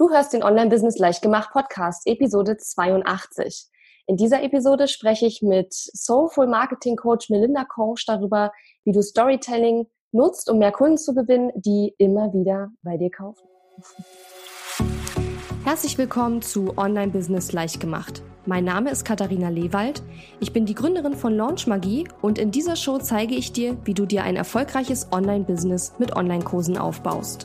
Du hörst den Online-Business Leichtgemacht Podcast, Episode 82. In dieser Episode spreche ich mit Soulful Marketing Coach Melinda Konsch darüber, wie du Storytelling nutzt, um mehr Kunden zu gewinnen, die immer wieder bei dir kaufen. Herzlich willkommen zu Online Business Leichtgemacht. Mein Name ist Katharina Lewald. Ich bin die Gründerin von Launch Magie und in dieser Show zeige ich dir, wie du dir ein erfolgreiches Online-Business mit Online-Kursen aufbaust.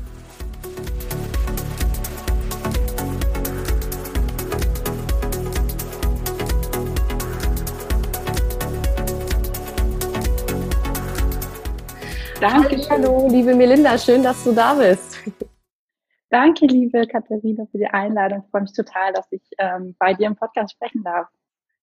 Danke. Hallo, liebe Melinda, schön, dass du da bist. Danke, liebe Katharina, für die Einladung. Ich freue mich total, dass ich ähm, bei dir im Podcast sprechen darf.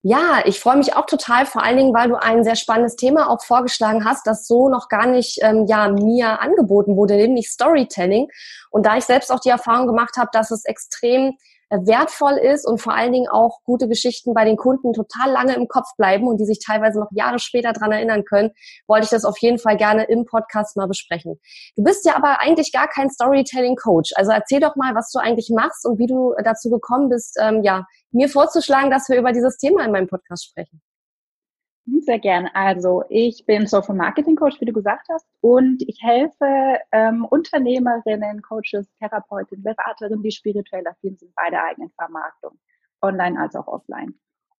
Ja, ich freue mich auch total, vor allen Dingen, weil du ein sehr spannendes Thema auch vorgeschlagen hast, das so noch gar nicht ähm, ja mir angeboten wurde, nämlich Storytelling. Und da ich selbst auch die Erfahrung gemacht habe, dass es extrem wertvoll ist und vor allen Dingen auch gute Geschichten bei den Kunden total lange im Kopf bleiben und die sich teilweise noch Jahre später dran erinnern können, wollte ich das auf jeden Fall gerne im Podcast mal besprechen. Du bist ja aber eigentlich gar kein Storytelling-Coach. Also erzähl doch mal, was du eigentlich machst und wie du dazu gekommen bist, ähm, ja, mir vorzuschlagen, dass wir über dieses Thema in meinem Podcast sprechen. Sehr gern. Also ich bin Social Marketing Coach, wie du gesagt hast, und ich helfe ähm, Unternehmerinnen, Coaches, Therapeutinnen, Beraterinnen, die spirituell affin sind bei der eigenen Vermarktung, online als auch offline.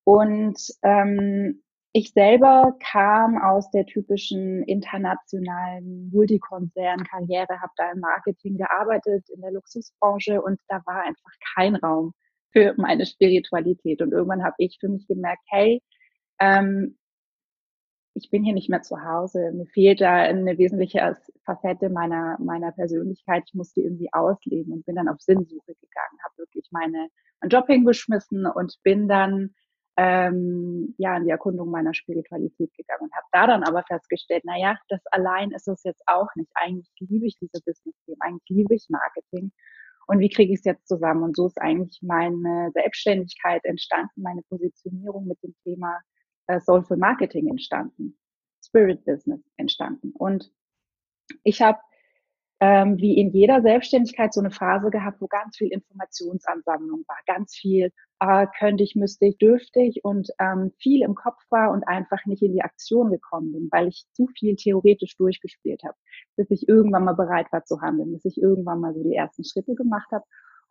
Und ähm, ich selber kam aus der typischen internationalen Multikonzern-Karriere, habe da im Marketing gearbeitet, in der Luxusbranche und da war einfach kein Raum für meine Spiritualität. Und irgendwann habe ich für mich gemerkt, hey, ähm, ich bin hier nicht mehr zu Hause. Mir fehlt da eine wesentliche Facette meiner, meiner Persönlichkeit. Ich muss die irgendwie ausleben und bin dann auf Sinnsuche gegangen, habe wirklich meine, meinen Job hingeschmissen und bin dann ähm, ja in die Erkundung meiner Spiritualität gegangen und habe da dann aber festgestellt, na ja, das allein ist es jetzt auch nicht. Eigentlich liebe ich diese Business-Themen, eigentlich liebe ich Marketing. Und wie kriege ich es jetzt zusammen? Und so ist eigentlich meine Selbstständigkeit entstanden, meine Positionierung mit dem Thema äh, Soulful Marketing entstanden, Spirit Business entstanden. Und ich habe ähm, wie in jeder Selbstständigkeit so eine Phase gehabt, wo ganz viel Informationsansammlung war, ganz viel äh, könnte ich, müsste ich, dürfte ich und ähm, viel im Kopf war und einfach nicht in die Aktion gekommen bin, weil ich zu viel theoretisch durchgespielt habe, bis ich irgendwann mal bereit war zu handeln, bis ich irgendwann mal so die ersten Schritte gemacht habe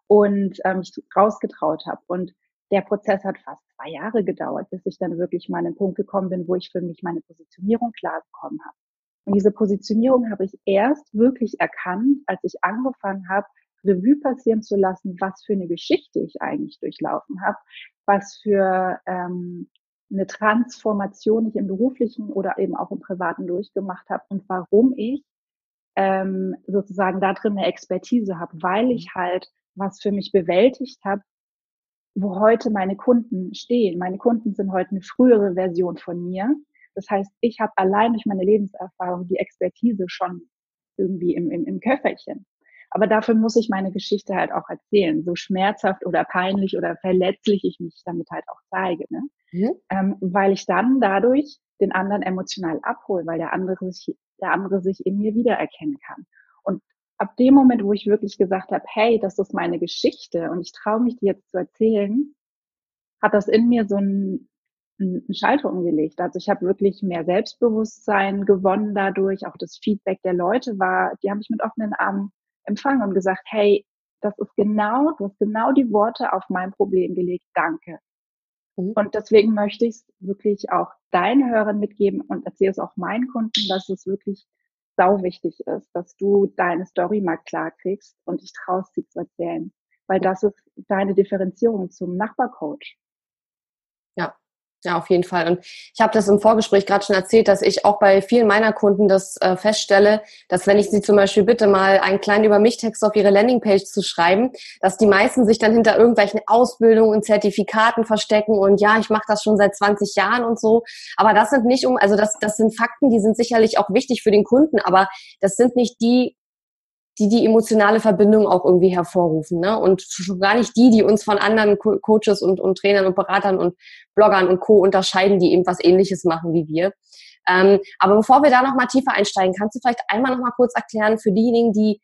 und ähm, mich rausgetraut habe. Und der Prozess hat fast zwei Jahre gedauert, bis ich dann wirklich mal an den Punkt gekommen bin, wo ich für mich meine Positionierung klar bekommen habe. Und diese Positionierung habe ich erst wirklich erkannt, als ich angefangen habe, Revue passieren zu lassen, was für eine Geschichte ich eigentlich durchlaufen habe, was für ähm, eine Transformation ich im beruflichen oder eben auch im privaten durchgemacht habe und warum ich ähm, sozusagen da drin eine Expertise habe, weil ich halt was für mich bewältigt habe, wo heute meine Kunden stehen. Meine Kunden sind heute eine frühere Version von mir. Das heißt, ich habe allein durch meine Lebenserfahrung die Expertise schon irgendwie im, im, im Köfferchen. Aber dafür muss ich meine Geschichte halt auch erzählen, so schmerzhaft oder peinlich oder verletzlich ich mich damit halt auch zeige, ne? Mhm. Ähm, weil ich dann dadurch den anderen emotional abhole, weil der andere sich, der andere sich in mir wiedererkennen kann. Und ab dem Moment, wo ich wirklich gesagt habe, hey, das ist meine Geschichte und ich traue mich die jetzt zu erzählen, hat das in mir so einen, einen Schalter umgelegt. Also ich habe wirklich mehr Selbstbewusstsein gewonnen dadurch. Auch das Feedback der Leute war, die haben mich mit offenen Armen empfangen und gesagt, hey, das ist genau, du hast genau die Worte auf mein Problem gelegt. Danke. Mhm. Und deswegen möchte ich es wirklich auch deinen Hörern mitgeben und erzähle es auch meinen Kunden, dass es wirklich sau wichtig ist, dass du deine Story mal klar kriegst und dich traust, sie zu erzählen. Weil das ist deine Differenzierung zum Nachbarcoach. Ja, auf jeden Fall. Und ich habe das im Vorgespräch gerade schon erzählt, dass ich auch bei vielen meiner Kunden das äh, feststelle, dass wenn ich sie zum Beispiel bitte mal einen kleinen über mich Text auf ihre Landingpage zu schreiben, dass die meisten sich dann hinter irgendwelchen Ausbildungen und Zertifikaten verstecken und ja, ich mache das schon seit 20 Jahren und so. Aber das sind nicht um, also das, das sind Fakten, die sind sicherlich auch wichtig für den Kunden, aber das sind nicht die die die emotionale Verbindung auch irgendwie hervorrufen. Ne? Und schon gar nicht die, die uns von anderen Co Coaches und, und Trainern und Beratern und Bloggern und Co. unterscheiden, die eben was Ähnliches machen wie wir. Ähm, aber bevor wir da noch mal tiefer einsteigen, kannst du vielleicht einmal noch mal kurz erklären für diejenigen, die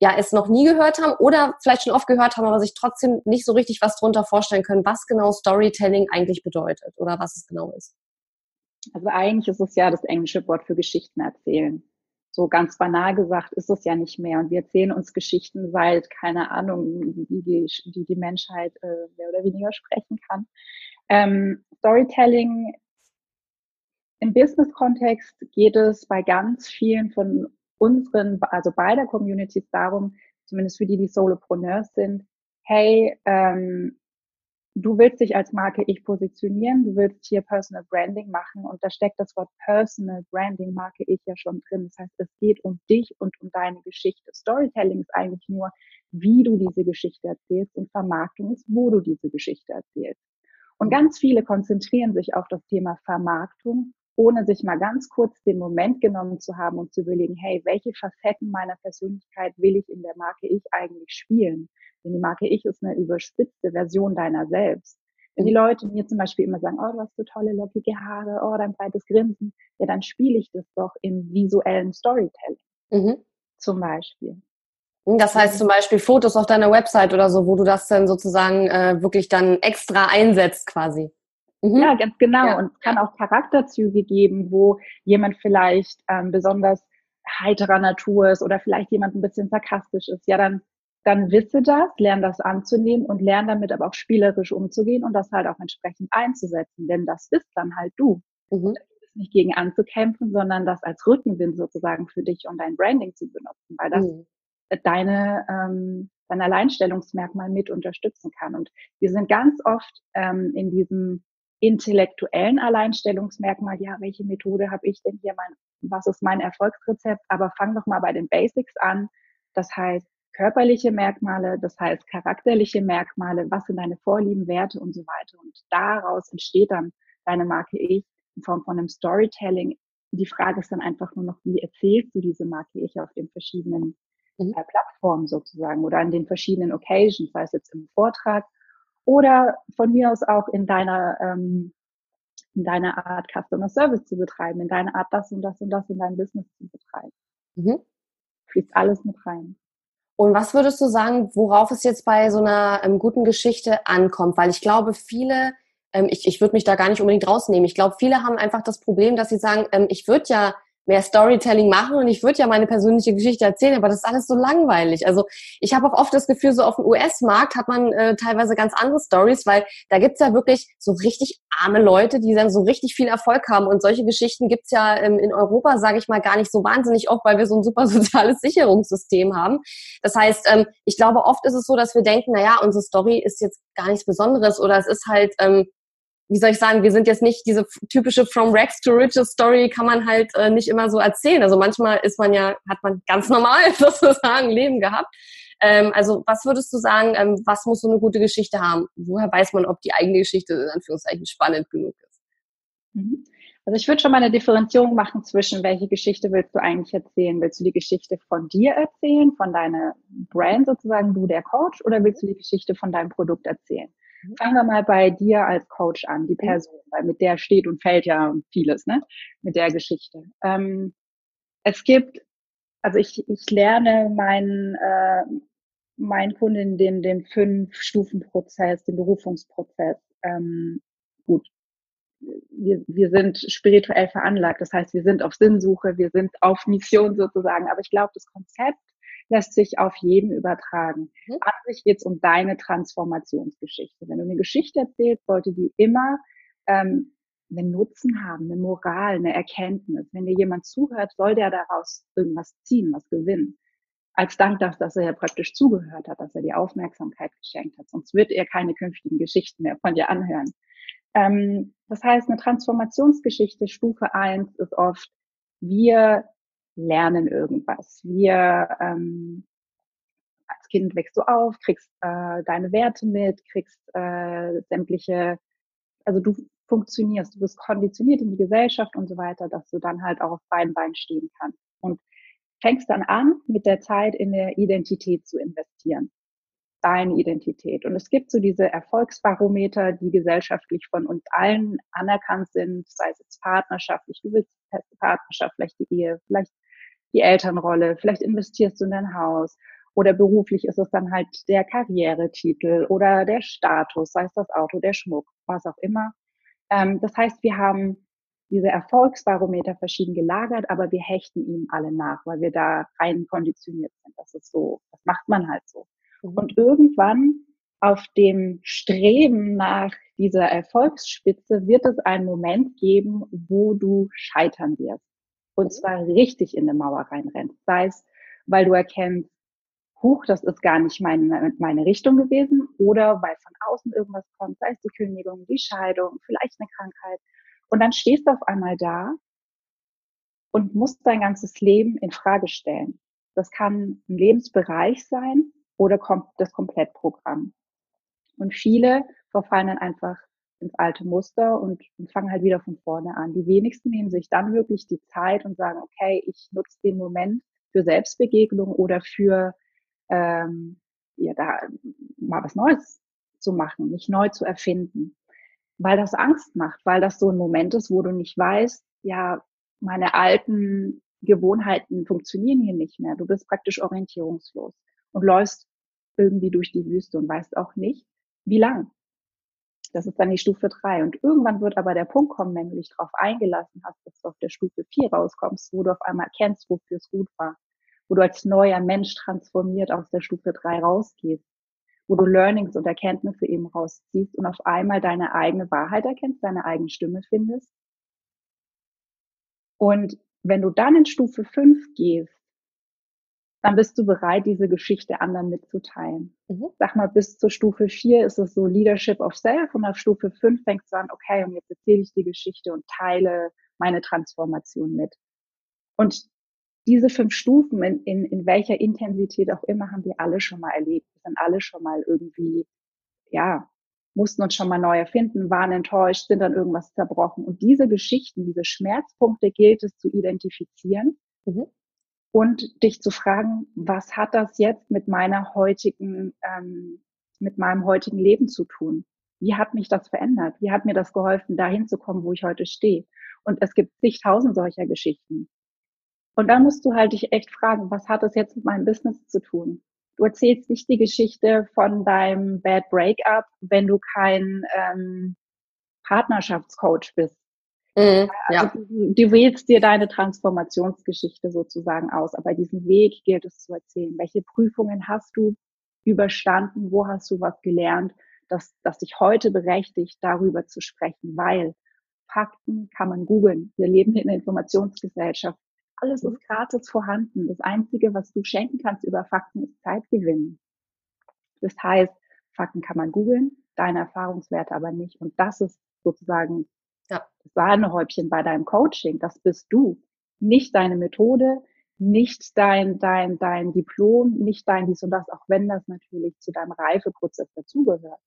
ja es noch nie gehört haben oder vielleicht schon oft gehört haben, aber sich trotzdem nicht so richtig was drunter vorstellen können, was genau Storytelling eigentlich bedeutet oder was es genau ist. Also eigentlich ist es ja das englische Wort für Geschichten erzählen. So ganz banal gesagt ist es ja nicht mehr. Und wir erzählen uns Geschichten seit, keine Ahnung, die die, die, die Menschheit äh, mehr oder weniger sprechen kann. Ähm, Storytelling im Business-Kontext geht es bei ganz vielen von unseren, also beider Communities darum, zumindest für die, die Solopreneurs sind, hey, ähm, du willst dich als Marke ich positionieren, du willst hier Personal Branding machen und da steckt das Wort Personal Branding, Marke ich ja schon drin. Das heißt, es geht um dich und um deine Geschichte. Storytelling ist eigentlich nur, wie du diese Geschichte erzählst und Vermarktung ist, wo du diese Geschichte erzählst. Und ganz viele konzentrieren sich auf das Thema Vermarktung ohne sich mal ganz kurz den Moment genommen zu haben und zu überlegen, hey, welche Facetten meiner Persönlichkeit will ich in der Marke Ich eigentlich spielen? Denn die Marke Ich ist eine überspitzte Version deiner selbst. Wenn die Leute mir zum Beispiel immer sagen, oh, du hast so tolle lockige Haare, oh, dein breites Grinsen, ja, dann spiele ich das doch im visuellen Storytelling. Mhm. Zum Beispiel. Das heißt zum Beispiel Fotos auf deiner Website oder so, wo du das dann sozusagen äh, wirklich dann extra einsetzt quasi. Mhm. Ja, ganz genau. Ja. Und es kann auch Charakterzüge geben, wo jemand vielleicht ähm, besonders heiterer Natur ist oder vielleicht jemand ein bisschen sarkastisch ist. Ja, dann, dann wisse das, lern das anzunehmen und lern damit aber auch spielerisch umzugehen und das halt auch entsprechend einzusetzen. Denn das ist dann halt du. Mhm. Nicht gegen anzukämpfen, sondern das als Rückenwind sozusagen für dich und dein Branding zu benutzen, weil das mhm. deine, ähm, dein Alleinstellungsmerkmal mit unterstützen kann. Und wir sind ganz oft ähm, in diesem intellektuellen Alleinstellungsmerkmal, ja, welche Methode habe ich denn hier, mein, was ist mein Erfolgsrezept, aber fang doch mal bei den Basics an. Das heißt, körperliche Merkmale, das heißt charakterliche Merkmale, was sind deine Vorlieben, Werte und so weiter. Und daraus entsteht dann deine Marke Ich in Form von einem Storytelling. Die Frage ist dann einfach nur noch, wie erzählst du diese Marke Ich auf den verschiedenen mhm. äh, Plattformen sozusagen oder an den verschiedenen Occasions, sei es jetzt im Vortrag oder von mir aus auch in deiner, ähm, in deiner Art Customer Service zu betreiben, in deiner Art das und das und das in deinem Business zu betreiben. Mhm. Fließt alles mit rein. Und was würdest du sagen, worauf es jetzt bei so einer ähm, guten Geschichte ankommt? Weil ich glaube, viele, ähm, ich, ich würde mich da gar nicht unbedingt rausnehmen. Ich glaube, viele haben einfach das Problem, dass sie sagen, ähm, ich würde ja mehr Storytelling machen und ich würde ja meine persönliche Geschichte erzählen, aber das ist alles so langweilig. Also ich habe auch oft das Gefühl, so auf dem US-Markt hat man äh, teilweise ganz andere Stories, weil da gibt's ja wirklich so richtig arme Leute, die dann so richtig viel Erfolg haben und solche Geschichten gibt's ja ähm, in Europa, sage ich mal, gar nicht so wahnsinnig oft, weil wir so ein super soziales Sicherungssystem haben. Das heißt, ähm, ich glaube, oft ist es so, dass wir denken, na ja, unsere Story ist jetzt gar nichts Besonderes oder es ist halt ähm, wie soll ich sagen, wir sind jetzt nicht diese typische From Rags to Riches Story, kann man halt äh, nicht immer so erzählen. Also manchmal ist man ja, hat man ganz normal sozusagen Leben gehabt. Ähm, also was würdest du sagen, ähm, was muss so eine gute Geschichte haben? Woher weiß man, ob die eigene Geschichte in Anführungszeichen spannend genug ist? Mhm. Also ich würde schon mal eine Differenzierung machen zwischen, welche Geschichte willst du eigentlich erzählen? Willst du die Geschichte von dir erzählen, von deiner Brand sozusagen, du der Coach, oder willst du die Geschichte von deinem Produkt erzählen? Fangen wir mal bei dir als Coach an, die mhm. Person, weil mit der steht und fällt ja vieles, ne? Mit der Geschichte. Ähm, es gibt, also ich, ich lerne meinen, äh, meinen Kunden den, den Fünf-Stufen-Prozess, den Berufungsprozess. Ähm, gut, wir, wir sind spirituell veranlagt, das heißt, wir sind auf Sinnsuche, wir sind auf Mission sozusagen, aber ich glaube, das Konzept lässt sich auf jeden übertragen. Mhm. An sich geht es um deine Transformationsgeschichte. Wenn du eine Geschichte erzählst, sollte die immer ähm, einen Nutzen haben, eine Moral, eine Erkenntnis. Wenn dir jemand zuhört, soll der daraus irgendwas ziehen, was gewinnen. Als Dank dafür, dass er ja praktisch zugehört hat, dass er die Aufmerksamkeit geschenkt hat. Sonst wird er keine künftigen Geschichten mehr von dir anhören. Ähm, das heißt, eine Transformationsgeschichte, Stufe eins ist oft, wir lernen irgendwas. Wir ähm, als Kind wächst du auf, kriegst äh, deine Werte mit, kriegst äh, sämtliche, also du funktionierst, du bist konditioniert in die Gesellschaft und so weiter, dass du dann halt auch auf beiden Beinen stehen kannst. Und fängst dann an, mit der Zeit in eine Identität zu investieren. Deine Identität. Und es gibt so diese Erfolgsbarometer, die gesellschaftlich von uns allen anerkannt sind, sei es jetzt partnerschaftlich, du willst beste Partnerschaft, vielleicht die Ehe, vielleicht die Elternrolle, vielleicht investierst du in dein Haus oder beruflich ist es dann halt der Karrieretitel oder der Status, sei es das Auto, der Schmuck, was auch immer. Ähm, das heißt, wir haben diese Erfolgsbarometer verschieden gelagert, aber wir hechten ihm alle nach, weil wir da rein konditioniert sind. Das ist so, das macht man halt so. Mhm. Und irgendwann auf dem Streben nach dieser Erfolgsspitze wird es einen Moment geben, wo du scheitern wirst. Und mhm. zwar richtig in eine Mauer reinrennst. Sei es, weil du erkennst, huch, das ist gar nicht meine, meine Richtung gewesen oder weil von außen irgendwas kommt, sei es die Kündigung, die Scheidung, vielleicht eine Krankheit und dann stehst du auf einmal da und musst dein ganzes Leben in Frage stellen. Das kann ein Lebensbereich sein oder das Komplettprogramm. Und viele verfallen dann einfach ins alte Muster und, und, fangen halt wieder von vorne an. Die wenigsten nehmen sich dann wirklich die Zeit und sagen, okay, ich nutze den Moment für Selbstbegegnung oder für ähm, ja, da mal was Neues zu machen, mich neu zu erfinden weil das Angst macht, weil das so ein Moment ist, wo du nicht weißt, ja, meine alten Gewohnheiten funktionieren hier nicht mehr. Du bist praktisch orientierungslos und läufst irgendwie durch die Wüste und weißt auch nicht, wie lang. Das ist dann die Stufe drei. Und irgendwann wird aber der Punkt kommen, wenn du dich darauf eingelassen hast, dass du auf der Stufe vier rauskommst, wo du auf einmal erkennst, wofür es gut war, wo du als neuer Mensch transformiert aus der Stufe drei rausgehst. Wo du Learnings und Erkenntnisse eben rausziehst und auf einmal deine eigene Wahrheit erkennst, deine eigene Stimme findest. Und wenn du dann in Stufe 5 gehst, dann bist du bereit, diese Geschichte anderen mitzuteilen. Mhm. Sag mal, bis zur Stufe 4 ist es so Leadership of Self und auf Stufe 5 fängst du an, okay, und jetzt erzähle ich die Geschichte und teile meine Transformation mit. Und diese fünf Stufen, in, in, in welcher Intensität auch immer, haben wir alle schon mal erlebt. Wir sind alle schon mal irgendwie, ja, mussten uns schon mal neu erfinden, waren enttäuscht, sind dann irgendwas zerbrochen. Und diese Geschichten, diese Schmerzpunkte gilt es zu identifizieren mhm. Und dich zu fragen, was hat das jetzt mit meiner heutigen, ähm, mit meinem heutigen Leben zu tun? Wie hat mich das verändert? Wie hat mir das geholfen, dahin zu kommen, wo ich heute stehe? Und es gibt zigtausend solcher Geschichten. Und dann musst du halt dich echt fragen, was hat das jetzt mit meinem Business zu tun? Du erzählst nicht die Geschichte von deinem Bad Breakup, wenn du kein ähm, Partnerschaftscoach bist. Mhm, ja. Also du, du wählst dir deine Transformationsgeschichte sozusagen aus, aber diesen Weg gilt es zu erzählen. Welche Prüfungen hast du überstanden? Wo hast du was gelernt, dass, dass dich heute berechtigt, darüber zu sprechen? Weil Fakten kann man googeln. Wir leben in einer Informationsgesellschaft. Alles ist gratis vorhanden. Das Einzige, was du schenken kannst über Fakten, ist Zeitgewinn. Das heißt, Fakten kann man googeln, deine Erfahrungswerte aber nicht. Und das ist sozusagen ja. das Sahnehäubchen bei deinem Coaching. Das bist du. Nicht deine Methode, nicht dein, dein, dein Diplom, nicht dein dies und das, auch wenn das natürlich zu deinem Reifeprozess dazugehört.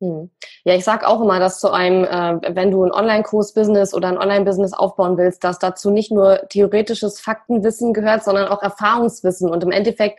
Hm. Ja, ich sage auch immer, dass zu einem, äh, wenn du ein Online-Kurs-Business oder ein Online-Business aufbauen willst, dass dazu nicht nur theoretisches Faktenwissen gehört, sondern auch Erfahrungswissen. Und im Endeffekt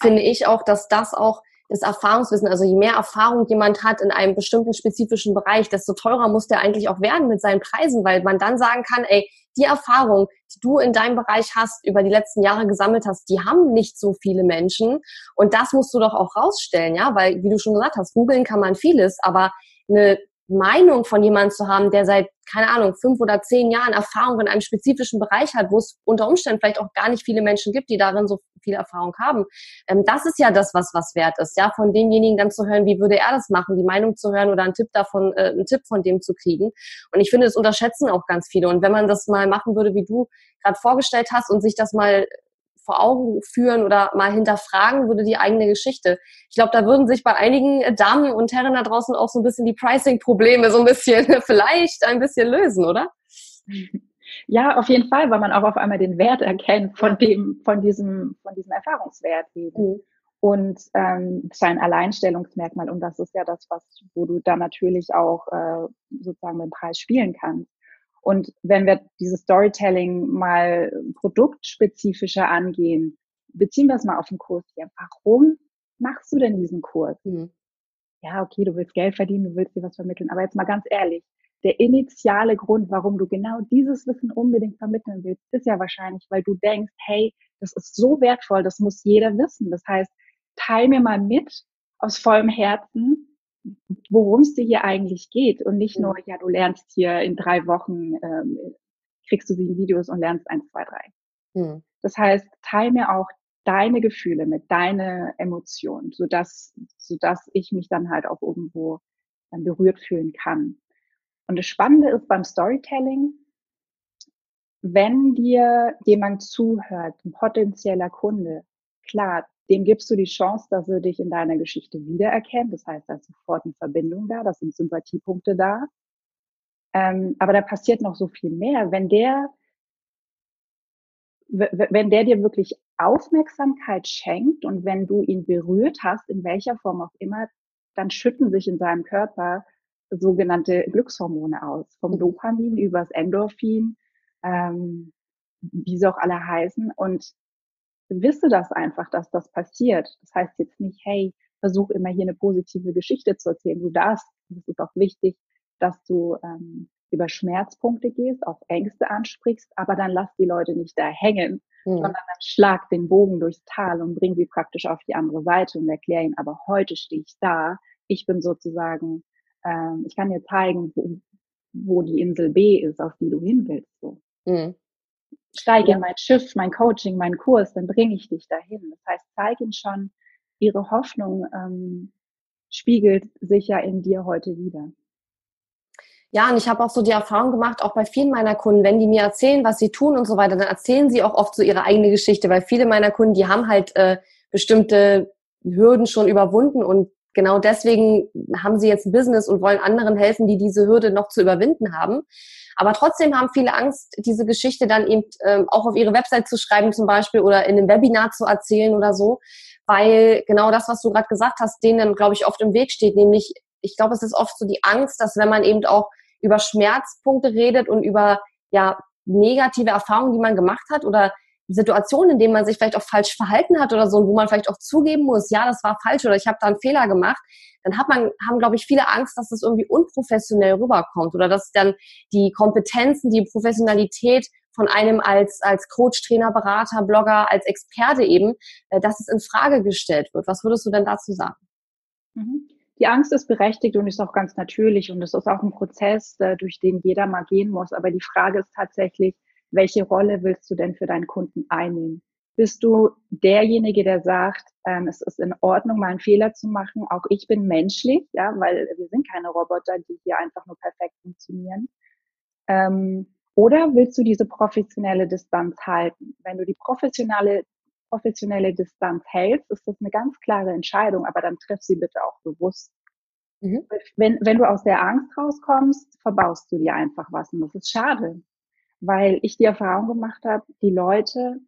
finde ich auch, dass das auch das Erfahrungswissen, also je mehr Erfahrung jemand hat in einem bestimmten spezifischen Bereich, desto teurer muss der eigentlich auch werden mit seinen Preisen, weil man dann sagen kann, ey, die Erfahrung, die du in deinem Bereich hast, über die letzten Jahre gesammelt hast, die haben nicht so viele Menschen. Und das musst du doch auch rausstellen, ja, weil, wie du schon gesagt hast, googeln kann man vieles, aber eine Meinung von jemandem zu haben, der seit, keine Ahnung, fünf oder zehn Jahren Erfahrung in einem spezifischen Bereich hat, wo es unter Umständen vielleicht auch gar nicht viele Menschen gibt, die darin so viel Erfahrung haben. Ähm, das ist ja das, was was wert ist, ja, von demjenigen dann zu hören, wie würde er das machen, die Meinung zu hören oder einen Tipp davon, äh, einen Tipp von dem zu kriegen. Und ich finde, das unterschätzen auch ganz viele. Und wenn man das mal machen würde, wie du gerade vorgestellt hast und sich das mal vor Augen führen oder mal hinterfragen würde die eigene Geschichte. Ich glaube, da würden sich bei einigen Damen und Herren da draußen auch so ein bisschen die Pricing-Probleme so ein bisschen vielleicht ein bisschen lösen, oder? Ja, auf jeden Fall, weil man auch auf einmal den Wert erkennt von dem, von diesem, von diesem Erfahrungswert eben. Mhm. Und ähm, sein Alleinstellungsmerkmal. Und das ist ja das, was, wo du dann natürlich auch äh, sozusagen den Preis spielen kannst. Und wenn wir dieses Storytelling mal produktspezifischer angehen, beziehen wir es mal auf den Kurs hier. Warum machst du denn diesen Kurs? Mhm. Ja, okay, du willst Geld verdienen, du willst dir was vermitteln, aber jetzt mal ganz ehrlich, der initiale Grund, warum du genau dieses Wissen unbedingt vermitteln willst, ist ja wahrscheinlich, weil du denkst, hey, das ist so wertvoll, das muss jeder wissen. Das heißt, teil mir mal mit aus vollem Herzen, worum es dir hier eigentlich geht und nicht nur, ja, du lernst hier in drei Wochen, ähm, kriegst du sieben Videos und lernst eins, zwei, drei. Mhm. Das heißt, teil mir auch deine Gefühle mit, deine Emotionen, sodass, sodass ich mich dann halt auch irgendwo dann berührt fühlen kann. Und das Spannende ist beim Storytelling, wenn dir jemand zuhört, ein potenzieller Kunde, klar, dem gibst du die Chance, dass er dich in deiner Geschichte wiedererkennt. Das heißt, da ist sofort eine Verbindung da, da sind Sympathiepunkte da. Ähm, aber da passiert noch so viel mehr. Wenn der, wenn der dir wirklich Aufmerksamkeit schenkt und wenn du ihn berührt hast, in welcher Form auch immer, dann schütten sich in seinem Körper sogenannte Glückshormone aus. Vom mhm. Dopamin übers Endorphin, ähm, wie sie auch alle heißen. Und wisse das einfach, dass das passiert. Das heißt jetzt nicht, hey, versuch immer hier eine positive Geschichte zu erzählen. Du darfst, das ist auch wichtig, dass du ähm, über Schmerzpunkte gehst, auch Ängste ansprichst, aber dann lass die Leute nicht da hängen, mhm. sondern dann schlag den Bogen durchs Tal und bring sie praktisch auf die andere Seite und erkläre ihnen, aber heute stehe ich da, ich bin sozusagen, ähm, ich kann dir zeigen, wo, wo die Insel B ist, auf die du hin willst. So. Mhm steige in mein Schiff, mein Coaching, meinen Kurs, dann bringe ich dich dahin. Das heißt, zeig ihnen schon, ihre Hoffnung ähm, spiegelt sich ja in dir heute wieder. Ja, und ich habe auch so die Erfahrung gemacht, auch bei vielen meiner Kunden, wenn die mir erzählen, was sie tun und so weiter, dann erzählen sie auch oft so ihre eigene Geschichte, weil viele meiner Kunden, die haben halt äh, bestimmte Hürden schon überwunden und genau deswegen haben sie jetzt ein Business und wollen anderen helfen, die diese Hürde noch zu überwinden haben. Aber trotzdem haben viele Angst, diese Geschichte dann eben ähm, auch auf ihre Website zu schreiben zum Beispiel oder in einem Webinar zu erzählen oder so, weil genau das, was du gerade gesagt hast, denen dann, glaube ich, oft im Weg steht, nämlich, ich glaube, es ist oft so die Angst, dass wenn man eben auch über Schmerzpunkte redet und über ja negative Erfahrungen, die man gemacht hat oder Situationen, in denen man sich vielleicht auch falsch verhalten hat oder so, und wo man vielleicht auch zugeben muss, ja, das war falsch oder ich habe da einen Fehler gemacht, dann hat man, haben, glaube ich, viele Angst, dass das irgendwie unprofessionell rüberkommt oder dass dann die Kompetenzen, die Professionalität von einem als, als Coach, Trainer, Berater, Blogger, als Experte eben, äh, dass es in Frage gestellt wird. Was würdest du denn dazu sagen? Mhm. Die Angst ist berechtigt und ist auch ganz natürlich und es ist auch ein Prozess, äh, durch den jeder mal gehen muss. Aber die Frage ist tatsächlich, welche Rolle willst du denn für deinen Kunden einnehmen? Bist du derjenige, der sagt, ähm, es ist in Ordnung, mal einen Fehler zu machen? Auch ich bin menschlich, ja, weil wir sind keine Roboter, die hier einfach nur perfekt funktionieren. Ähm, oder willst du diese professionelle Distanz halten? Wenn du die professionelle, professionelle Distanz hältst, ist das eine ganz klare Entscheidung, aber dann triff sie bitte auch bewusst. Mhm. Wenn, wenn du aus der Angst rauskommst, verbaust du dir einfach was und das ist schade weil ich die Erfahrung gemacht habe, die Leute,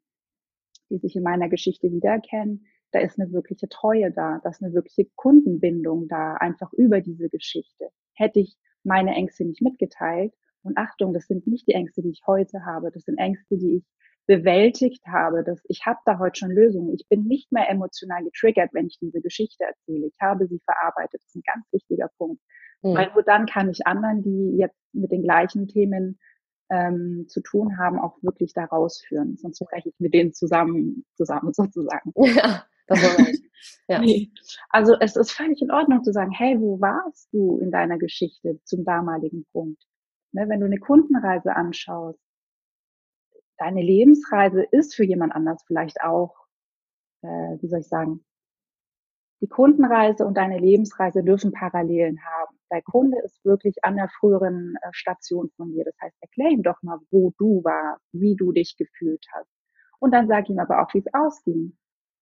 die sich in meiner Geschichte wiedererkennen, da ist eine wirkliche Treue da, da ist eine wirkliche Kundenbindung da, einfach über diese Geschichte. Hätte ich meine Ängste nicht mitgeteilt, und Achtung, das sind nicht die Ängste, die ich heute habe, das sind Ängste, die ich bewältigt habe, dass ich habe da heute schon Lösungen. Ich bin nicht mehr emotional getriggert, wenn ich diese Geschichte erzähle. Ich habe sie verarbeitet. Das ist ein ganz wichtiger Punkt. Mhm. Weil nur dann kann ich anderen, die jetzt mit den gleichen Themen ähm, zu tun haben, auch wirklich da rausführen. Sonst spreche ich mit denen zusammen, zusammen sozusagen. Ja, das wollen wir nicht. Ja. Nee. Also es ist völlig in Ordnung zu sagen, hey, wo warst du in deiner Geschichte zum damaligen Punkt? Ne, wenn du eine Kundenreise anschaust, deine Lebensreise ist für jemand anders vielleicht auch, äh, wie soll ich sagen, die Kundenreise und deine Lebensreise dürfen Parallelen haben. Dein Kunde ist wirklich an der früheren äh, Station von dir. Das heißt, erklär ihm doch mal, wo du warst, wie du dich gefühlt hast. Und dann sag ihm aber auch, wie es ausging.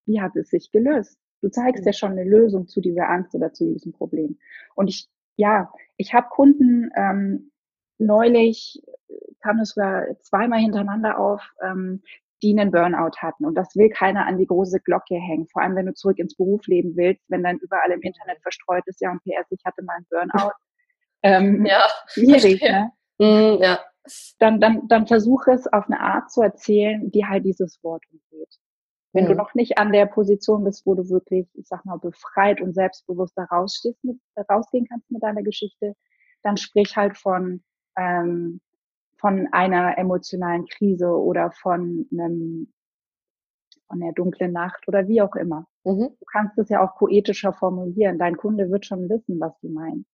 Wie hat es sich gelöst? Du zeigst ja schon eine Lösung zu dieser Angst oder zu diesem Problem. Und ich, ja, ich habe Kunden ähm, neulich, äh, kam es sogar zweimal hintereinander auf, ähm, die einen Burnout hatten. Und das will keiner an die große Glocke hängen. Vor allem, wenn du zurück ins Berufsleben willst, wenn dann überall im Internet verstreut ist, ja, und PS, ich hatte mal einen Burnout. Ähm, ja, schwierig, ne? Mm, ja. dann, dann, dann versuche es auf eine Art zu erzählen, die halt dieses Wort umgeht. Wenn mhm. du noch nicht an der Position bist, wo du wirklich, ich sag mal, befreit und selbstbewusst da rausstehst mit, rausgehen kannst mit deiner Geschichte, dann sprich halt von, ähm, von einer emotionalen Krise oder von einem von der dunklen Nacht oder wie auch immer. Mhm. Du kannst es ja auch poetischer formulieren. Dein Kunde wird schon wissen, was du meinst.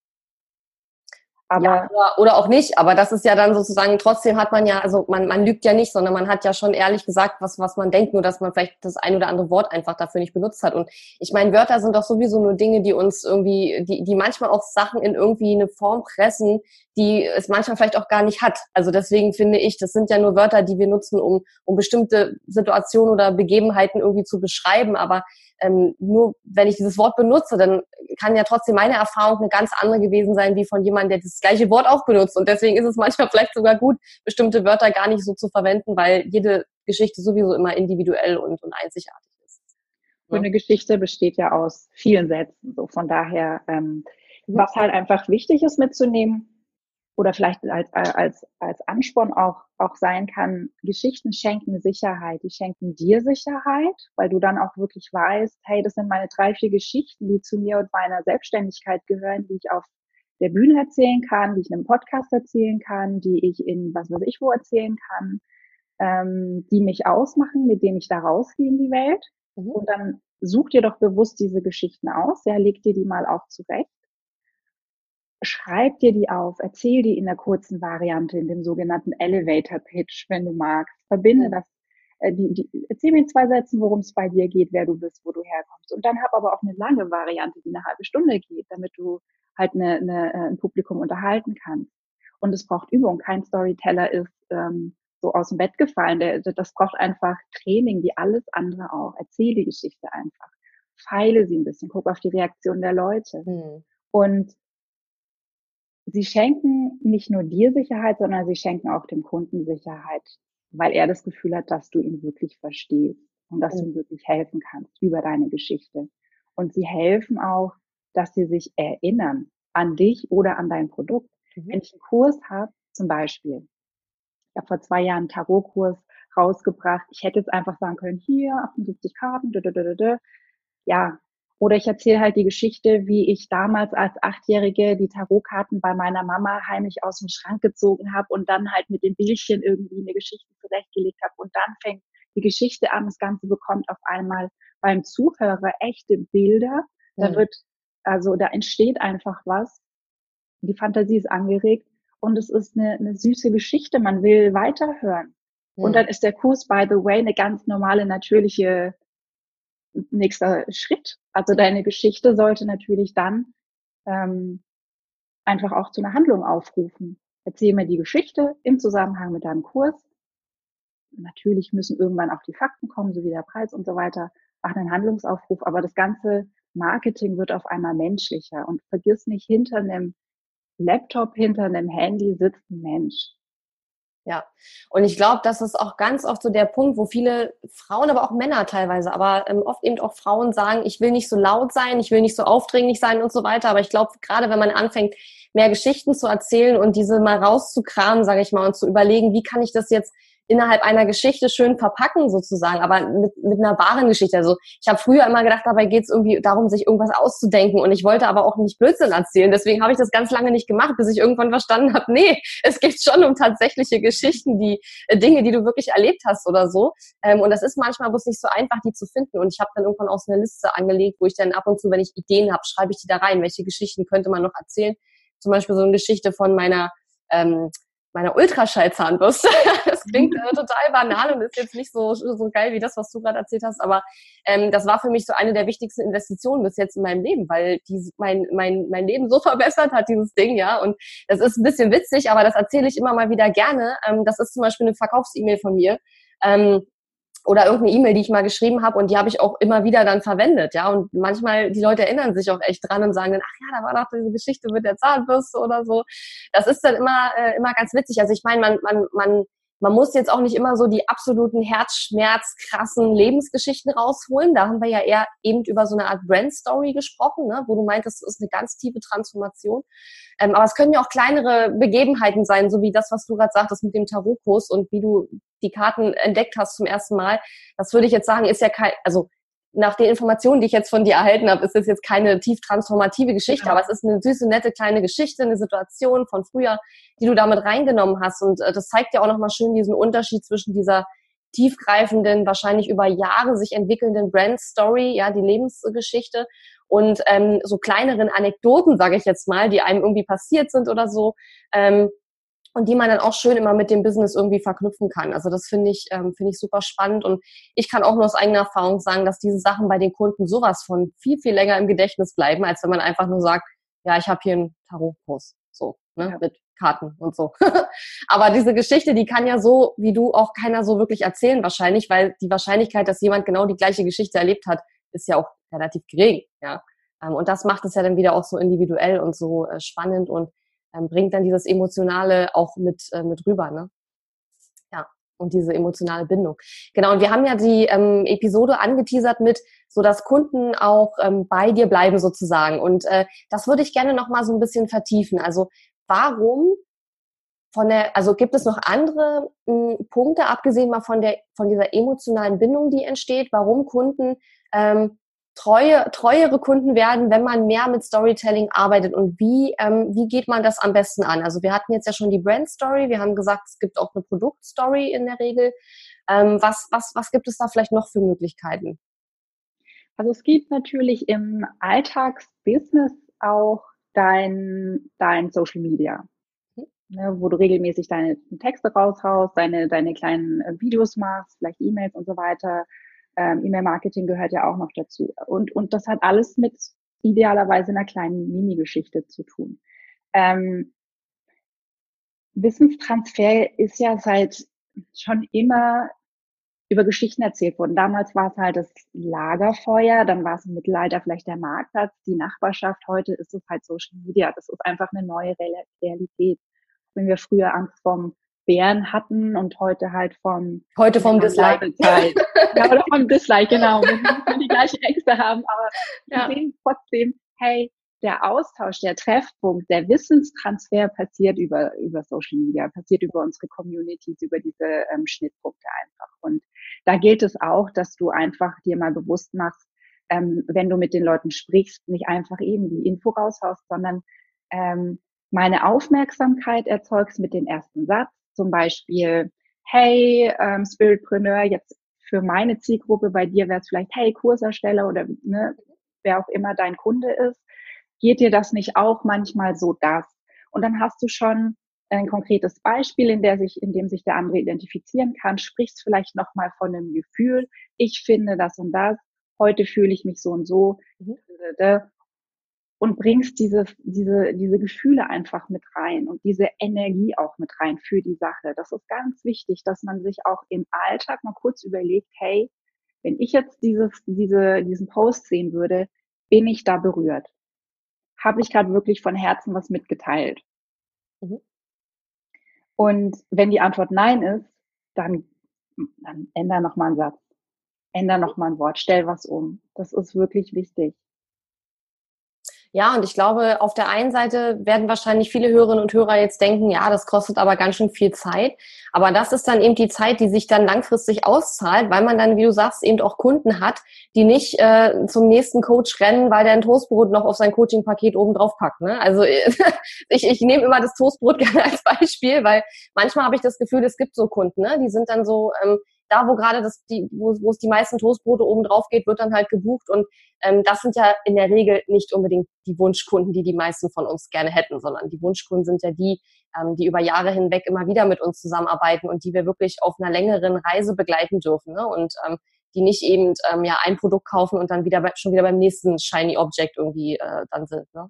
Aber ja, oder, oder, auch nicht, aber das ist ja dann sozusagen, trotzdem hat man ja, also man, man lügt ja nicht, sondern man hat ja schon ehrlich gesagt, was, was man denkt, nur dass man vielleicht das ein oder andere Wort einfach dafür nicht benutzt hat. Und ich meine, Wörter sind doch sowieso nur Dinge, die uns irgendwie, die, die manchmal auch Sachen in irgendwie eine Form pressen, die es manchmal vielleicht auch gar nicht hat. Also deswegen finde ich, das sind ja nur Wörter, die wir nutzen, um, um bestimmte Situationen oder Begebenheiten irgendwie zu beschreiben, aber ähm, nur wenn ich dieses Wort benutze, dann kann ja trotzdem meine Erfahrung eine ganz andere gewesen sein, wie von jemandem, der das gleiche Wort auch benutzt. Und deswegen ist es manchmal vielleicht sogar gut, bestimmte Wörter gar nicht so zu verwenden, weil jede Geschichte sowieso immer individuell und, und einzigartig ist. Ja. eine Geschichte besteht ja aus vielen Sätzen. So von daher, ähm, mhm. was halt einfach wichtig ist mitzunehmen, oder vielleicht als, als, als Ansporn auch, auch sein kann, Geschichten schenken Sicherheit, die schenken dir Sicherheit, weil du dann auch wirklich weißt, hey, das sind meine drei, vier Geschichten, die zu mir und meiner Selbstständigkeit gehören, die ich auf der Bühne erzählen kann, die ich in einem Podcast erzählen kann, die ich in was weiß ich wo erzählen kann, ähm, die mich ausmachen, mit denen ich da rausgehe in die Welt. Mhm. Und dann such dir doch bewusst diese Geschichten aus, ja, leg dir die mal auch zurecht schreib dir die auf, erzähl die in der kurzen Variante, in dem sogenannten Elevator Pitch, wenn du magst. Verbinde das, äh, die, die, erzähl mir in zwei Sätzen, worum es bei dir geht, wer du bist, wo du herkommst. Und dann hab aber auch eine lange Variante, die eine halbe Stunde geht, damit du halt eine, eine, äh, ein Publikum unterhalten kannst. Und es braucht Übung. Kein Storyteller ist ähm, so aus dem Bett gefallen. Der, das braucht einfach Training, wie alles andere auch. Erzähl die Geschichte einfach. Feile sie ein bisschen, guck auf die Reaktion der Leute. Hm. Und sie schenken nicht nur dir Sicherheit, sondern sie schenken auch dem Kunden Sicherheit, weil er das Gefühl hat, dass du ihn wirklich verstehst und dass mhm. du ihm wirklich helfen kannst über deine Geschichte. Und sie helfen auch, dass sie sich erinnern an dich oder an dein Produkt. Mhm. Wenn ich einen Kurs habe, zum Beispiel, ich habe vor zwei Jahren einen Tarotkurs rausgebracht. Ich hätte jetzt einfach sagen können, hier 78 Karten, da, da, da, da. ja, oder ich erzähle halt die Geschichte, wie ich damals als Achtjährige die Tarotkarten bei meiner Mama heimlich aus dem Schrank gezogen habe und dann halt mit dem Bildchen irgendwie eine Geschichte zurechtgelegt habe. Und dann fängt die Geschichte an. Das Ganze bekommt auf einmal beim Zuhörer echte Bilder. Da mhm. wird, also da entsteht einfach was. Die Fantasie ist angeregt und es ist eine, eine süße Geschichte. Man will weiterhören. Mhm. Und dann ist der Kurs, by the way, eine ganz normale, natürliche nächster Schritt. Also deine Geschichte sollte natürlich dann ähm, einfach auch zu einer Handlung aufrufen. Erzähl mir die Geschichte im Zusammenhang mit deinem Kurs. Natürlich müssen irgendwann auch die Fakten kommen, so wie der Preis und so weiter. Mach einen Handlungsaufruf, aber das ganze Marketing wird auf einmal menschlicher. Und vergiss nicht, hinter einem Laptop, hinter einem Handy sitzt ein Mensch. Ja, und ich glaube, das ist auch ganz oft so der Punkt, wo viele Frauen, aber auch Männer teilweise, aber ähm, oft eben auch Frauen sagen, ich will nicht so laut sein, ich will nicht so aufdringlich sein und so weiter. Aber ich glaube, gerade wenn man anfängt, mehr Geschichten zu erzählen und diese mal rauszukramen, sage ich mal, und zu überlegen, wie kann ich das jetzt innerhalb einer Geschichte schön verpacken sozusagen, aber mit, mit einer wahren Geschichte. Also ich habe früher immer gedacht, dabei geht es irgendwie darum, sich irgendwas auszudenken und ich wollte aber auch nicht Blödsinn erzählen. Deswegen habe ich das ganz lange nicht gemacht, bis ich irgendwann verstanden habe, nee, es geht schon um tatsächliche Geschichten, die äh, Dinge, die du wirklich erlebt hast oder so. Ähm, und das ist manchmal bloß nicht so einfach, die zu finden. Und ich habe dann irgendwann auch so eine Liste angelegt, wo ich dann ab und zu, wenn ich Ideen habe, schreibe ich die da rein. Welche Geschichten könnte man noch erzählen? Zum Beispiel so eine Geschichte von meiner ähm, meiner Ultraschallzahnbürste. das klingt äh, total banal und ist jetzt nicht so, so geil wie das, was du gerade erzählt hast, aber ähm, das war für mich so eine der wichtigsten Investitionen bis jetzt in meinem Leben, weil die, mein, mein, mein Leben so verbessert hat, dieses Ding, ja. Und das ist ein bisschen witzig, aber das erzähle ich immer mal wieder gerne. Ähm, das ist zum Beispiel eine Verkaufs-E-Mail von mir. Ähm, oder irgendeine E-Mail, die ich mal geschrieben habe und die habe ich auch immer wieder dann verwendet, ja. Und manchmal, die Leute erinnern sich auch echt dran und sagen dann, ach ja, da war doch diese Geschichte mit der Zahnbürste oder so. Das ist dann immer, äh, immer ganz witzig. Also ich meine, man, man, man man muss jetzt auch nicht immer so die absoluten Herzschmerz, krassen Lebensgeschichten rausholen. Da haben wir ja eher eben über so eine Art Brand-Story gesprochen, ne? wo du meintest, es ist eine ganz tiefe Transformation. Ähm, aber es können ja auch kleinere Begebenheiten sein, so wie das, was du gerade sagtest mit dem Tarotkurs und wie du die Karten entdeckt hast zum ersten Mal. Das würde ich jetzt sagen, ist ja kein, also nach den Informationen, die ich jetzt von dir erhalten habe, ist es jetzt keine tief transformative Geschichte, ja. aber es ist eine süße, nette kleine Geschichte, eine Situation von früher, die du damit reingenommen hast. Und äh, das zeigt ja auch nochmal schön diesen Unterschied zwischen dieser tiefgreifenden, wahrscheinlich über Jahre sich entwickelnden Brand Story, ja, die Lebensgeschichte und ähm, so kleineren Anekdoten, sage ich jetzt mal, die einem irgendwie passiert sind oder so. Ähm, und die man dann auch schön immer mit dem Business irgendwie verknüpfen kann. Also das finde ich, ähm, finde ich super spannend und ich kann auch nur aus eigener Erfahrung sagen, dass diese Sachen bei den Kunden sowas von viel, viel länger im Gedächtnis bleiben, als wenn man einfach nur sagt, ja, ich habe hier einen Tarotkurs, so, ne, ja. mit Karten und so. Aber diese Geschichte, die kann ja so, wie du, auch keiner so wirklich erzählen wahrscheinlich, weil die Wahrscheinlichkeit, dass jemand genau die gleiche Geschichte erlebt hat, ist ja auch relativ gering, ja. Ähm, und das macht es ja dann wieder auch so individuell und so äh, spannend und ähm, bringt dann dieses Emotionale auch mit, äh, mit rüber, ne? Ja, und diese emotionale Bindung. Genau, und wir haben ja die ähm, Episode angeteasert mit, so dass Kunden auch ähm, bei dir bleiben sozusagen. Und äh, das würde ich gerne noch mal so ein bisschen vertiefen. Also warum von der, also gibt es noch andere m, hm, Punkte, abgesehen mal von der, von dieser emotionalen Bindung, die entsteht, warum Kunden ähm, treue, treuere Kunden werden, wenn man mehr mit Storytelling arbeitet und wie, ähm, wie geht man das am besten an? Also wir hatten jetzt ja schon die Brand Story, wir haben gesagt, es gibt auch eine Produktstory in der Regel. Ähm, was, was, was gibt es da vielleicht noch für Möglichkeiten? Also es gibt natürlich im Alltagsbusiness auch dein, dein Social Media, mhm. ne, wo du regelmäßig deine Texte raushaust, deine, deine kleinen äh, Videos machst, vielleicht E-Mails und so weiter ähm, E-Mail-Marketing gehört ja auch noch dazu. Und, und das hat alles mit idealerweise einer kleinen Mini-Geschichte zu tun. Ähm, Wissenstransfer ist ja seit schon immer über Geschichten erzählt worden. Damals war es halt das Lagerfeuer, dann war es im Mittelalter vielleicht der Marktplatz, die Nachbarschaft. Heute ist es halt Social Media. Das ist einfach eine neue Realität. Wenn wir früher Angst vorm Bären hatten und heute halt vom heute vom Dislike. ja, oder vom Dislike, genau. Die gleichen Ängste haben, aber ja. wir sehen trotzdem, hey, der Austausch, der Treffpunkt, der Wissenstransfer passiert über, über Social Media, passiert über unsere Communities, über diese ähm, Schnittpunkte einfach. Und da gilt es auch, dass du einfach dir mal bewusst machst, ähm, wenn du mit den Leuten sprichst, nicht einfach eben die Info raushaust, sondern ähm, meine Aufmerksamkeit erzeugst mit dem ersten Satz, zum Beispiel, hey, ähm, Spiritpreneur, jetzt für meine Zielgruppe, bei dir wäre es vielleicht, hey, Kursersteller oder ne, wer auch immer dein Kunde ist, geht dir das nicht auch manchmal so das? Und dann hast du schon ein konkretes Beispiel, in, der sich, in dem sich der andere identifizieren kann, sprichst vielleicht nochmal von einem Gefühl, ich finde das und das, heute fühle ich mich so und so. Mhm und bringst dieses, diese, diese Gefühle einfach mit rein und diese Energie auch mit rein für die Sache. Das ist ganz wichtig, dass man sich auch im Alltag mal kurz überlegt, hey, wenn ich jetzt dieses, diese, diesen Post sehen würde, bin ich da berührt? Habe ich gerade wirklich von Herzen was mitgeteilt? Mhm. Und wenn die Antwort nein ist, dann, dann änder noch mal einen Satz. Änder noch mal ein Wort. Stell was um. Das ist wirklich wichtig. Ja, und ich glaube, auf der einen Seite werden wahrscheinlich viele Hörerinnen und Hörer jetzt denken, ja, das kostet aber ganz schön viel Zeit. Aber das ist dann eben die Zeit, die sich dann langfristig auszahlt, weil man dann, wie du sagst, eben auch Kunden hat, die nicht äh, zum nächsten Coach rennen, weil der ein Toastbrot noch auf sein Coaching-Paket oben drauf packt. Ne? Also ich, ich nehme immer das Toastbrot gerne als Beispiel, weil manchmal habe ich das Gefühl, es gibt so Kunden, ne? die sind dann so, ähm, da, wo gerade das, die, wo, wo es die meisten Toastbrote oben drauf geht, wird dann halt gebucht. Und ähm, das sind ja in der Regel nicht unbedingt die Wunschkunden, die die meisten von uns gerne hätten, sondern die Wunschkunden sind ja die, ähm, die über Jahre hinweg immer wieder mit uns zusammenarbeiten und die wir wirklich auf einer längeren Reise begleiten dürfen. Ne? Und ähm, die nicht eben ähm, ja ein Produkt kaufen und dann wieder bei, schon wieder beim nächsten shiny Object irgendwie äh, dann sind. Ne?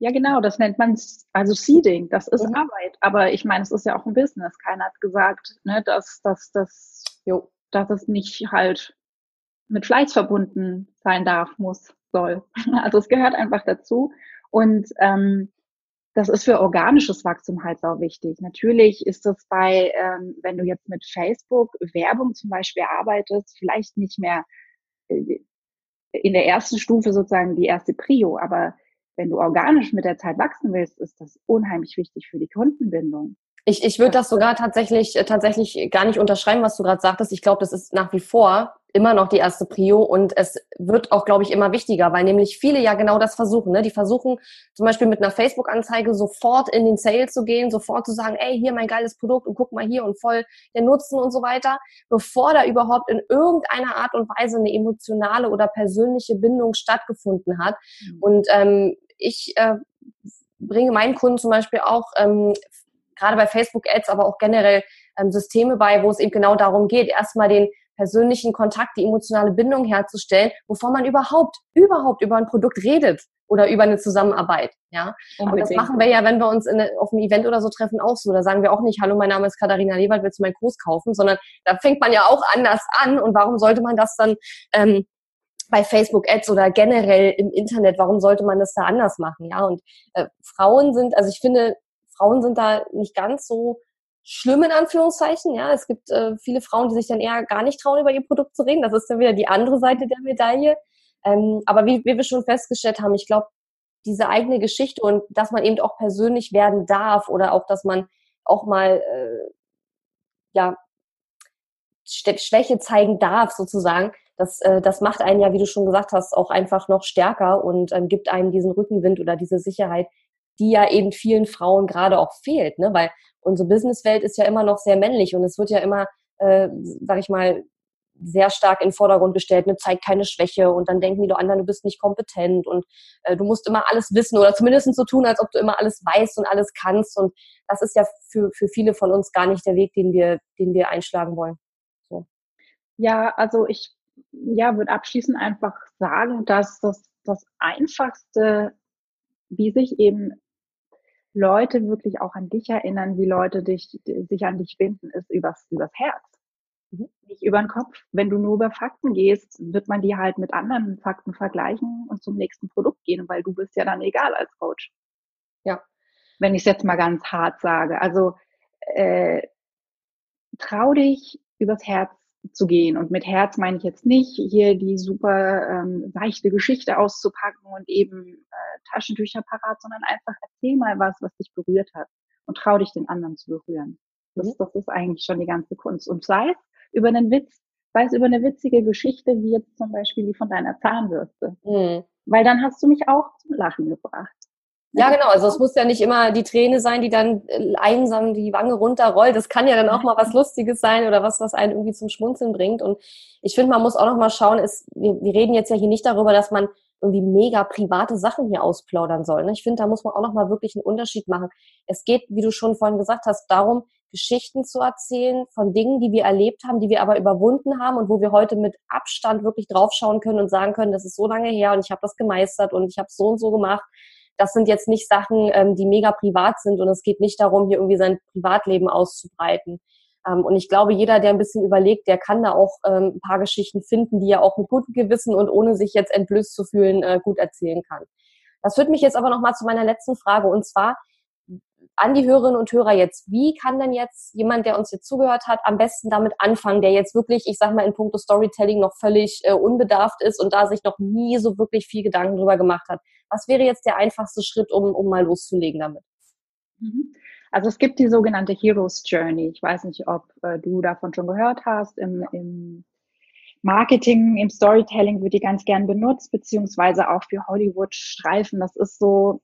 Ja, genau, das nennt man also Seeding, das ist mhm. Arbeit. Aber ich meine, es ist ja auch ein Business. Keiner hat gesagt, ne, dass, dass, dass, jo, dass es nicht halt mit Fleiß verbunden sein darf, muss, soll. Also es gehört einfach dazu. Und ähm, das ist für organisches Wachstum halt auch wichtig. Natürlich ist das bei, ähm, wenn du jetzt mit Facebook Werbung zum Beispiel arbeitest, vielleicht nicht mehr äh, in der ersten Stufe sozusagen die erste Prio, aber wenn du organisch mit der Zeit wachsen willst, ist das unheimlich wichtig für die Kundenbindung. Ich, ich würde das sogar tatsächlich, äh, tatsächlich gar nicht unterschreiben, was du gerade sagtest. Ich glaube, das ist nach wie vor immer noch die erste Prio und es wird auch, glaube ich, immer wichtiger, weil nämlich viele ja genau das versuchen. Ne? Die versuchen zum Beispiel mit einer Facebook-Anzeige sofort in den Sale zu gehen, sofort zu sagen, ey, hier mein geiles Produkt und guck mal hier und voll der Nutzen und so weiter, bevor da überhaupt in irgendeiner Art und Weise eine emotionale oder persönliche Bindung stattgefunden hat. Mhm. Und ähm, ich äh, bringe meinen Kunden zum Beispiel auch ähm, gerade bei Facebook-Ads, aber auch generell ähm, Systeme bei, wo es eben genau darum geht, erstmal den persönlichen Kontakt, die emotionale Bindung herzustellen, bevor man überhaupt, überhaupt über ein Produkt redet oder über eine Zusammenarbeit. Ja, und das machen wir ja, wenn wir uns in, auf einem Event oder so treffen, auch so. Da sagen wir auch nicht, hallo, mein Name ist Katharina Lewald, willst du meinen Kurs kaufen? Sondern da fängt man ja auch anders an. Und warum sollte man das dann ähm, bei Facebook Ads oder generell im Internet, warum sollte man das da anders machen? Ja, und äh, Frauen sind, also ich finde, Frauen sind da nicht ganz so schlimm in Anführungszeichen. Ja, es gibt äh, viele Frauen, die sich dann eher gar nicht trauen, über ihr Produkt zu reden. Das ist dann wieder die andere Seite der Medaille. Ähm, aber wie, wie wir schon festgestellt haben, ich glaube, diese eigene Geschichte und dass man eben auch persönlich werden darf oder auch, dass man auch mal äh, ja Schwäche zeigen darf sozusagen, das, äh, das macht einen ja, wie du schon gesagt hast, auch einfach noch stärker und ähm, gibt einem diesen Rückenwind oder diese Sicherheit, die ja eben vielen Frauen gerade auch fehlt, ne? weil unsere Businesswelt ist ja immer noch sehr männlich und es wird ja immer, äh, sag ich mal, sehr stark in den Vordergrund gestellt, ne, zeigt keine Schwäche und dann denken die anderen, du bist nicht kompetent und äh, du musst immer alles wissen oder zumindest so tun, als ob du immer alles weißt und alles kannst und das ist ja für, für viele von uns gar nicht der Weg, den wir, den wir einschlagen wollen. Ja, also ich ja, würde abschließend einfach sagen, dass das, das Einfachste, wie sich eben Leute wirklich auch an dich erinnern, wie Leute dich, sich an dich binden, ist übers, übers Herz. Mhm. Nicht über den Kopf. Wenn du nur über Fakten gehst, wird man die halt mit anderen Fakten vergleichen und zum nächsten Produkt gehen, weil du bist ja dann egal als Coach. Ja. Wenn ich es jetzt mal ganz hart sage. Also äh, trau dich übers Herz zu gehen. Und mit Herz meine ich jetzt nicht, hier die super ähm, seichte Geschichte auszupacken und eben äh, Taschentücher parat, sondern einfach erzähl mal was, was dich berührt hat und trau dich den anderen zu berühren. Das, mhm. das ist eigentlich schon die ganze Kunst. Und sei es über einen Witz, sei es über eine witzige Geschichte, wie jetzt zum Beispiel die von deiner Zahnbürste. Mhm. Weil dann hast du mich auch zum Lachen gebracht. Ja, genau. Also es muss ja nicht immer die Träne sein, die dann äh, einsam die Wange runterrollt. Das kann ja dann auch mal was Lustiges sein oder was, was einen irgendwie zum Schmunzeln bringt. Und ich finde, man muss auch noch mal schauen, ist, wir, wir reden jetzt ja hier nicht darüber, dass man irgendwie mega private Sachen hier ausplaudern soll. Ne? Ich finde, da muss man auch noch mal wirklich einen Unterschied machen. Es geht, wie du schon vorhin gesagt hast, darum, Geschichten zu erzählen von Dingen, die wir erlebt haben, die wir aber überwunden haben und wo wir heute mit Abstand wirklich draufschauen können und sagen können, das ist so lange her und ich habe das gemeistert und ich habe so und so gemacht das sind jetzt nicht Sachen, ähm, die mega privat sind und es geht nicht darum, hier irgendwie sein Privatleben auszubreiten. Ähm, und ich glaube, jeder, der ein bisschen überlegt, der kann da auch ähm, ein paar Geschichten finden, die er auch mit gutem Gewissen und ohne sich jetzt entblößt zu fühlen, äh, gut erzählen kann. Das führt mich jetzt aber nochmal zu meiner letzten Frage und zwar, an die Hörerinnen und Hörer jetzt, wie kann denn jetzt jemand, der uns jetzt zugehört hat, am besten damit anfangen, der jetzt wirklich, ich sag mal, in puncto Storytelling noch völlig äh, unbedarft ist und da sich noch nie so wirklich viel Gedanken drüber gemacht hat? Was wäre jetzt der einfachste Schritt, um, um mal loszulegen damit? Mhm. Also es gibt die sogenannte Heroes Journey. Ich weiß nicht, ob äh, du davon schon gehört hast. Im, Im Marketing, im Storytelling wird die ganz gern benutzt, beziehungsweise auch für Hollywood-Streifen. Das ist so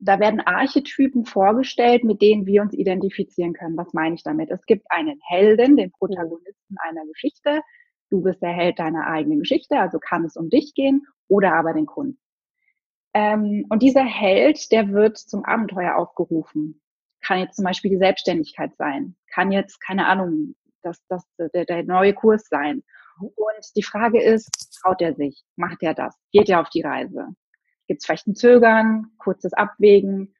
da werden Archetypen vorgestellt, mit denen wir uns identifizieren können. Was meine ich damit? Es gibt einen Helden, den Protagonisten einer Geschichte. Du bist der Held deiner eigenen Geschichte, also kann es um dich gehen oder aber den Kunden. Ähm, und dieser Held, der wird zum Abenteuer aufgerufen. Kann jetzt zum Beispiel die Selbstständigkeit sein. Kann jetzt, keine Ahnung, das, das, der, der neue Kurs sein. Und die Frage ist, traut er sich? Macht er das? Geht er auf die Reise? gibt es vielleicht ein Zögern, kurzes Abwägen.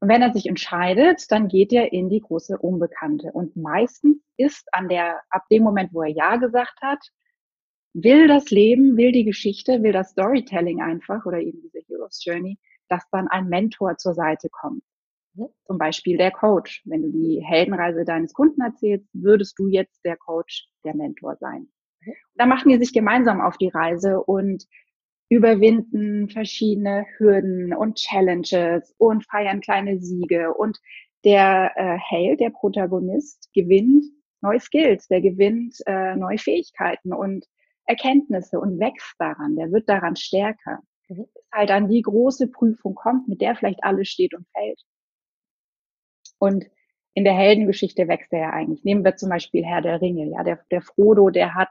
Und wenn er sich entscheidet, dann geht er in die große Unbekannte. Und meistens ist an der, ab dem Moment, wo er Ja gesagt hat, will das Leben, will die Geschichte, will das Storytelling einfach oder eben diese Hero's Journey, dass dann ein Mentor zur Seite kommt. Zum Beispiel der Coach. Wenn du die Heldenreise deines Kunden erzählst, würdest du jetzt der Coach, der Mentor sein. Da machen die sich gemeinsam auf die Reise und überwinden verschiedene Hürden und Challenges und feiern kleine Siege und der äh, Held, der Protagonist, gewinnt neue Skills, der gewinnt äh, neue Fähigkeiten und Erkenntnisse und wächst daran, der wird daran stärker. Mhm. Halt dann die große Prüfung kommt, mit der vielleicht alles steht und fällt. Und in der Heldengeschichte wächst er ja eigentlich. Nehmen wir zum Beispiel Herr der Ringe, ja, der, der Frodo, der hat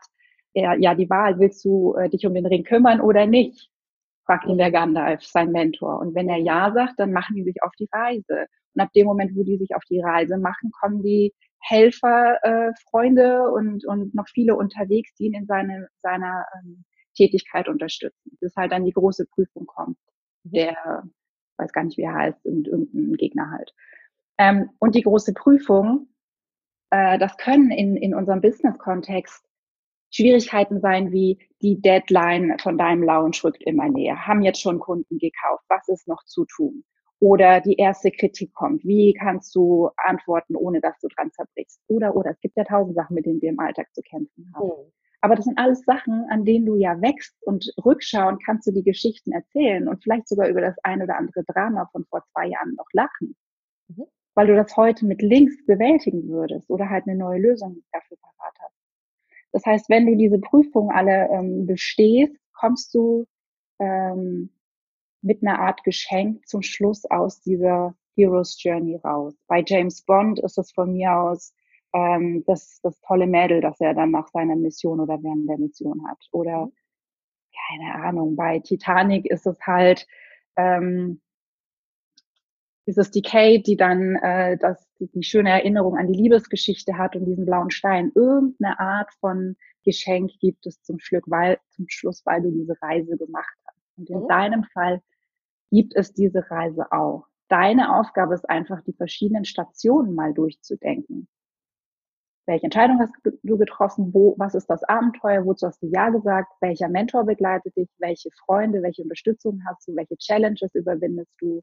er, ja die Wahl, willst du äh, dich um den Ring kümmern oder nicht? fragt ihn der Gandalf, sein Mentor. Und wenn er Ja sagt, dann machen die sich auf die Reise. Und ab dem Moment, wo die sich auf die Reise machen, kommen die Helfer, äh, Freunde und, und noch viele unterwegs, die ihn in seine, seiner ähm, Tätigkeit unterstützen. Bis halt dann die große Prüfung kommt. Der, weiß gar nicht, wie er heißt, irgendein Gegner halt. Ähm, und die große Prüfung, äh, das können in, in unserem Business-Kontext Schwierigkeiten sein wie die Deadline von deinem Lounge rückt immer näher. Haben jetzt schon Kunden gekauft? Was ist noch zu tun? Oder die erste Kritik kommt. Wie kannst du antworten, ohne dass du dran zerbrichst? Oder, oder. Es gibt ja tausend Sachen, mit denen wir im Alltag zu kämpfen haben. Mhm. Aber das sind alles Sachen, an denen du ja wächst und rückschauen kannst du die Geschichten erzählen und vielleicht sogar über das ein oder andere Drama von vor zwei Jahren noch lachen. Mhm. Weil du das heute mit Links bewältigen würdest oder halt eine neue Lösung dafür parat hast. Das heißt, wenn du diese Prüfungen alle ähm, bestehst, kommst du ähm, mit einer Art Geschenk zum Schluss aus dieser Hero's Journey raus. Bei James Bond ist es von mir aus ähm, das, das tolle Mädel, das er dann nach seiner Mission oder während der Mission hat. Oder keine Ahnung, bei Titanic ist es halt ähm, ist es die Kate, die dann äh, das, die, die schöne Erinnerung an die Liebesgeschichte hat und diesen blauen Stein. Irgendeine Art von Geschenk gibt es zum, Schluck, weil, zum Schluss, weil du diese Reise gemacht hast. Und in mhm. deinem Fall gibt es diese Reise auch. Deine Aufgabe ist einfach, die verschiedenen Stationen mal durchzudenken. Welche Entscheidung hast du getroffen? Wo, was ist das Abenteuer? Wozu hast du Ja gesagt? Welcher Mentor begleitet dich? Welche Freunde? Welche Unterstützung hast du? Welche Challenges überwindest du?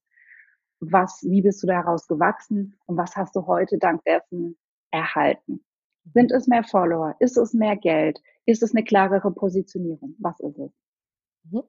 was, wie bist du daraus gewachsen und was hast du heute dank dessen erhalten? Sind es mehr Follower? Ist es mehr Geld? Ist es eine klarere Positionierung? Was ist es? Mhm.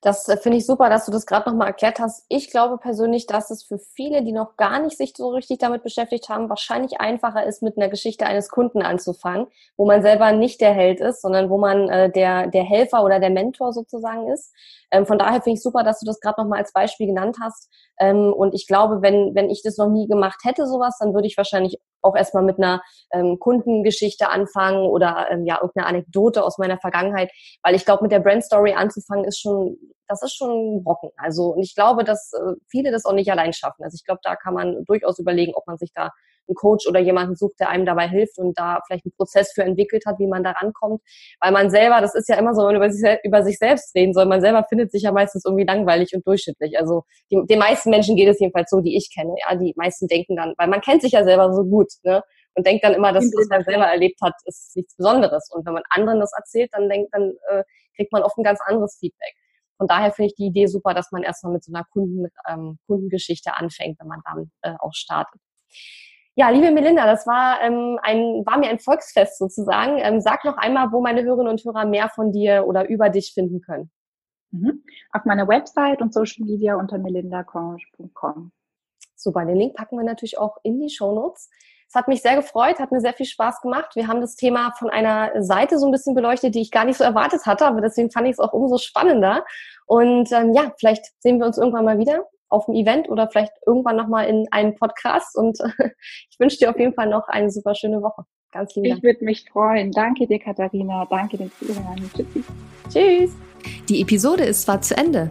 Das äh, finde ich super, dass du das gerade nochmal erklärt hast. Ich glaube persönlich, dass es für viele, die noch gar nicht sich so richtig damit beschäftigt haben, wahrscheinlich einfacher ist, mit einer Geschichte eines Kunden anzufangen, wo man selber nicht der Held ist, sondern wo man äh, der, der Helfer oder der Mentor sozusagen ist. Ähm, von daher finde ich super, dass du das gerade nochmal als Beispiel genannt hast. Ähm, und ich glaube, wenn, wenn ich das noch nie gemacht hätte, sowas, dann würde ich wahrscheinlich auch erstmal mit einer ähm, Kundengeschichte anfangen oder ähm, ja, irgendeine Anekdote aus meiner Vergangenheit. Weil ich glaube, mit der Brand Story anzufangen, ist schon, das ist schon Brocken. Also, und ich glaube, dass äh, viele das auch nicht allein schaffen. Also ich glaube, da kann man durchaus überlegen, ob man sich da einen Coach oder jemanden sucht, der einem dabei hilft und da vielleicht einen Prozess für entwickelt hat, wie man da rankommt. Weil man selber, das ist ja immer so, wenn man über sich, über sich selbst reden soll, man selber findet sich ja meistens irgendwie langweilig und durchschnittlich. Also die, den meisten Menschen geht es jedenfalls so, die ich kenne. Ja, die meisten denken dann, weil man kennt sich ja selber so gut, ne? Und denkt dann immer, dass was man selber erlebt hat, ist nichts Besonderes. Und wenn man anderen das erzählt, dann denkt, dann äh, kriegt man oft ein ganz anderes Feedback. Von daher finde ich die Idee super, dass man erstmal mit so einer Kunden, ähm, Kundengeschichte anfängt, wenn man dann äh, auch startet. Ja, liebe Melinda, das war, ähm, ein, war mir ein Volksfest sozusagen. Ähm, sag noch einmal, wo meine Hörerinnen und Hörer mehr von dir oder über dich finden können. Mhm. Auf meiner Website und Social Media unter melindaconge.com. Super, den Link packen wir natürlich auch in die Show Notes. Es hat mich sehr gefreut, hat mir sehr viel Spaß gemacht. Wir haben das Thema von einer Seite so ein bisschen beleuchtet, die ich gar nicht so erwartet hatte, aber deswegen fand ich es auch umso spannender. Und ähm, ja, vielleicht sehen wir uns irgendwann mal wieder auf dem Event oder vielleicht irgendwann nochmal in einem Podcast. Und ich wünsche dir auf jeden Fall noch eine super schöne Woche. Ganz lieb. Ich würde mich freuen. Danke dir, Katharina. Danke den Zuhörern. Tschüssi. Tschüss. Die Episode ist zwar zu Ende,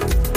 Thank you.